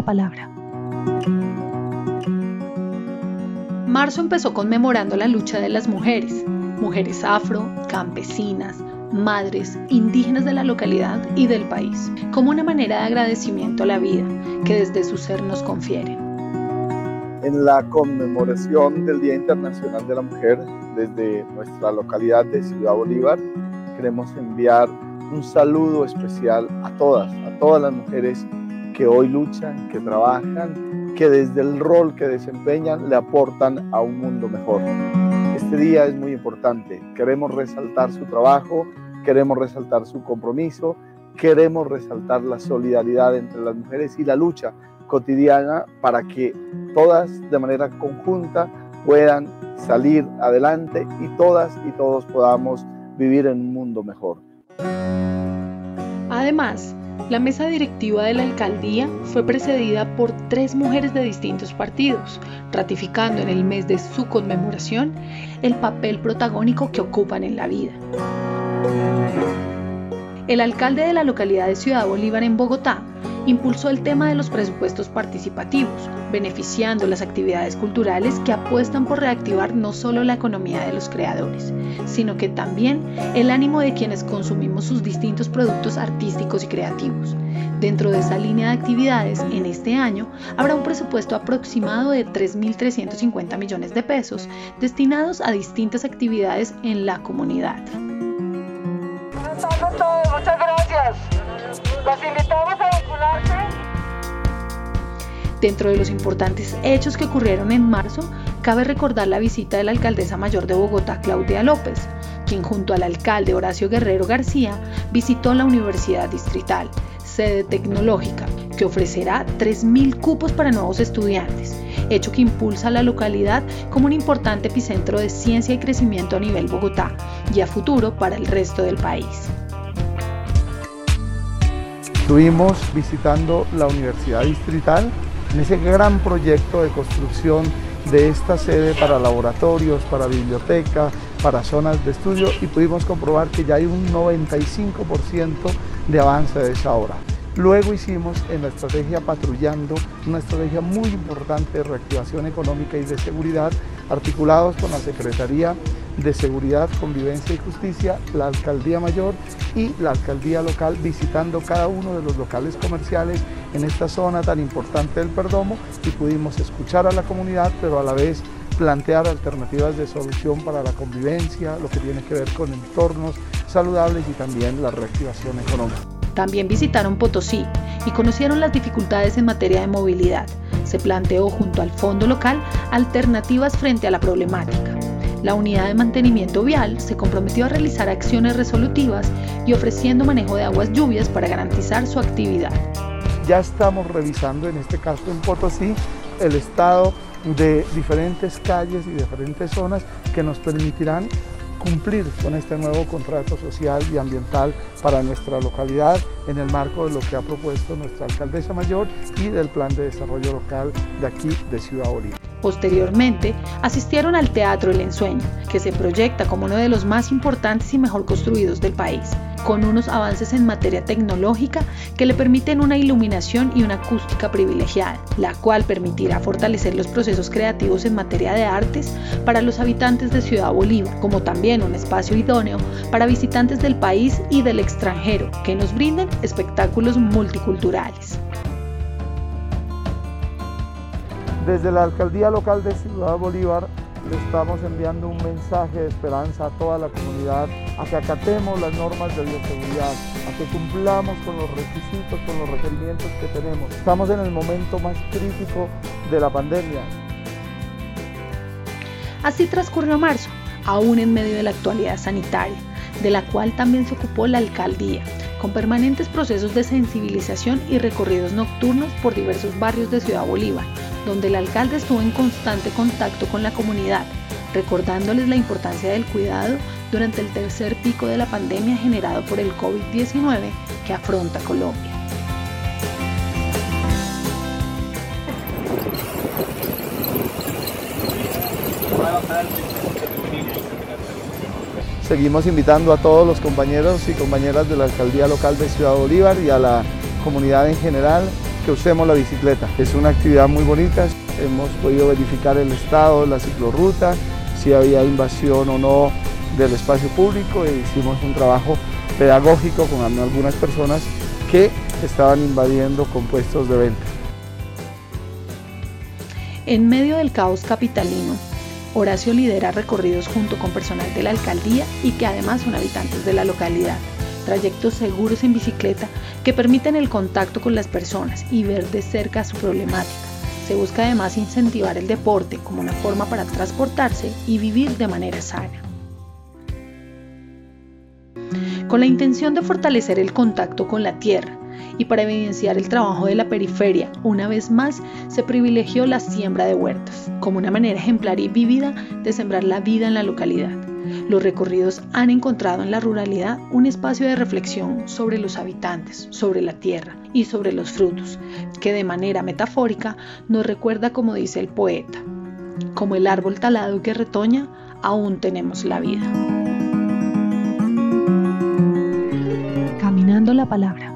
la palabra. Marzo empezó conmemorando la lucha de las mujeres, mujeres afro, campesinas, madres, indígenas de la localidad y del país, como una manera de agradecimiento a la vida que desde su ser nos confieren. En la conmemoración del Día Internacional de la Mujer, desde nuestra localidad de Ciudad Bolívar, queremos enviar un saludo especial a todas, a todas las mujeres que hoy luchan, que trabajan, que desde el rol que desempeñan le aportan a un mundo mejor. Este día es muy importante. Queremos resaltar su trabajo, queremos resaltar su compromiso, queremos resaltar la solidaridad entre las mujeres y la lucha cotidiana para que todas de manera conjunta puedan salir adelante y todas y todos podamos vivir en un mundo mejor. Además, la mesa directiva de la alcaldía fue precedida por tres mujeres de distintos partidos, ratificando en el mes de su conmemoración el papel protagónico que ocupan en la vida. El alcalde de la localidad de Ciudad Bolívar en Bogotá impulsó el tema de los presupuestos participativos, beneficiando las actividades culturales que apuestan por reactivar no solo la economía de los creadores, sino que también el ánimo de quienes consumimos sus distintos productos artísticos y creativos. Dentro de esa línea de actividades, en este año habrá un presupuesto aproximado de 3.350 millones de pesos destinados a distintas actividades en la comunidad. muchas gracias. Los invitamos a Dentro de los importantes hechos que ocurrieron en marzo, cabe recordar la visita de la alcaldesa mayor de Bogotá, Claudia López, quien junto al alcalde Horacio Guerrero García visitó la Universidad Distrital, sede tecnológica, que ofrecerá 3.000 cupos para nuevos estudiantes, hecho que impulsa a la localidad como un importante epicentro de ciencia y crecimiento a nivel Bogotá y a futuro para el resto del país. Estuvimos visitando la Universidad Distrital en ese gran proyecto de construcción de esta sede para laboratorios, para biblioteca, para zonas de estudio y pudimos comprobar que ya hay un 95% de avance de esa obra. Luego hicimos en la estrategia patrullando una estrategia muy importante de reactivación económica y de seguridad, articulados con la Secretaría de Seguridad, Convivencia y Justicia, la Alcaldía Mayor y la Alcaldía Local, visitando cada uno de los locales comerciales en esta zona tan importante del Perdomo y pudimos escuchar a la comunidad, pero a la vez plantear alternativas de solución para la convivencia, lo que tiene que ver con entornos saludables y también la reactivación económica. También visitaron Potosí y conocieron las dificultades en materia de movilidad. Se planteó junto al fondo local alternativas frente a la problemática. La unidad de mantenimiento vial se comprometió a realizar acciones resolutivas y ofreciendo manejo de aguas lluvias para garantizar su actividad. Ya estamos revisando en este caso en Potosí el estado de diferentes calles y diferentes zonas que nos permitirán cumplir con este nuevo contrato social y ambiental para nuestra localidad en el marco de lo que ha propuesto nuestra alcaldesa mayor y del plan de desarrollo local de aquí de Ciudad Bolívar. Posteriormente, asistieron al Teatro El Ensueño, que se proyecta como uno de los más importantes y mejor construidos del país, con unos avances en materia tecnológica que le permiten una iluminación y una acústica privilegiada, la cual permitirá fortalecer los procesos creativos en materia de artes para los habitantes de Ciudad Bolívar, como también un espacio idóneo para visitantes del país y del extranjero que nos brinden espectáculos multiculturales. Desde la Alcaldía Local de Ciudad Bolívar le estamos enviando un mensaje de esperanza a toda la comunidad, a que acatemos las normas de bioseguridad, a que cumplamos con los requisitos, con los requerimientos que tenemos. Estamos en el momento más crítico de la pandemia. Así transcurrió marzo, aún en medio de la actualidad sanitaria, de la cual también se ocupó la alcaldía, con permanentes procesos de sensibilización y recorridos nocturnos por diversos barrios de Ciudad Bolívar, donde el alcalde estuvo en constante contacto con la comunidad, recordándoles la importancia del cuidado durante el tercer pico de la pandemia generado por el COVID-19 que afronta Colombia. Seguimos invitando a todos los compañeros y compañeras de la Alcaldía Local de Ciudad Bolívar y a la comunidad en general que usemos la bicicleta. Es una actividad muy bonita, hemos podido verificar el estado de la ciclorruta, si había invasión o no del espacio público e hicimos un trabajo pedagógico con algunas personas que estaban invadiendo compuestos de venta. En medio del caos capitalino, Horacio lidera recorridos junto con personal de la alcaldía y que además son habitantes de la localidad. Trayectos seguros en bicicleta que permiten el contacto con las personas y ver de cerca su problemática. Se busca además incentivar el deporte como una forma para transportarse y vivir de manera sana. Con la intención de fortalecer el contacto con la tierra, y para evidenciar el trabajo de la periferia, una vez más se privilegió la siembra de huertas, como una manera ejemplar y vívida de sembrar la vida en la localidad. Los recorridos han encontrado en la ruralidad un espacio de reflexión sobre los habitantes, sobre la tierra y sobre los frutos, que de manera metafórica nos recuerda como dice el poeta, como el árbol talado que retoña, aún tenemos la vida. Caminando la palabra.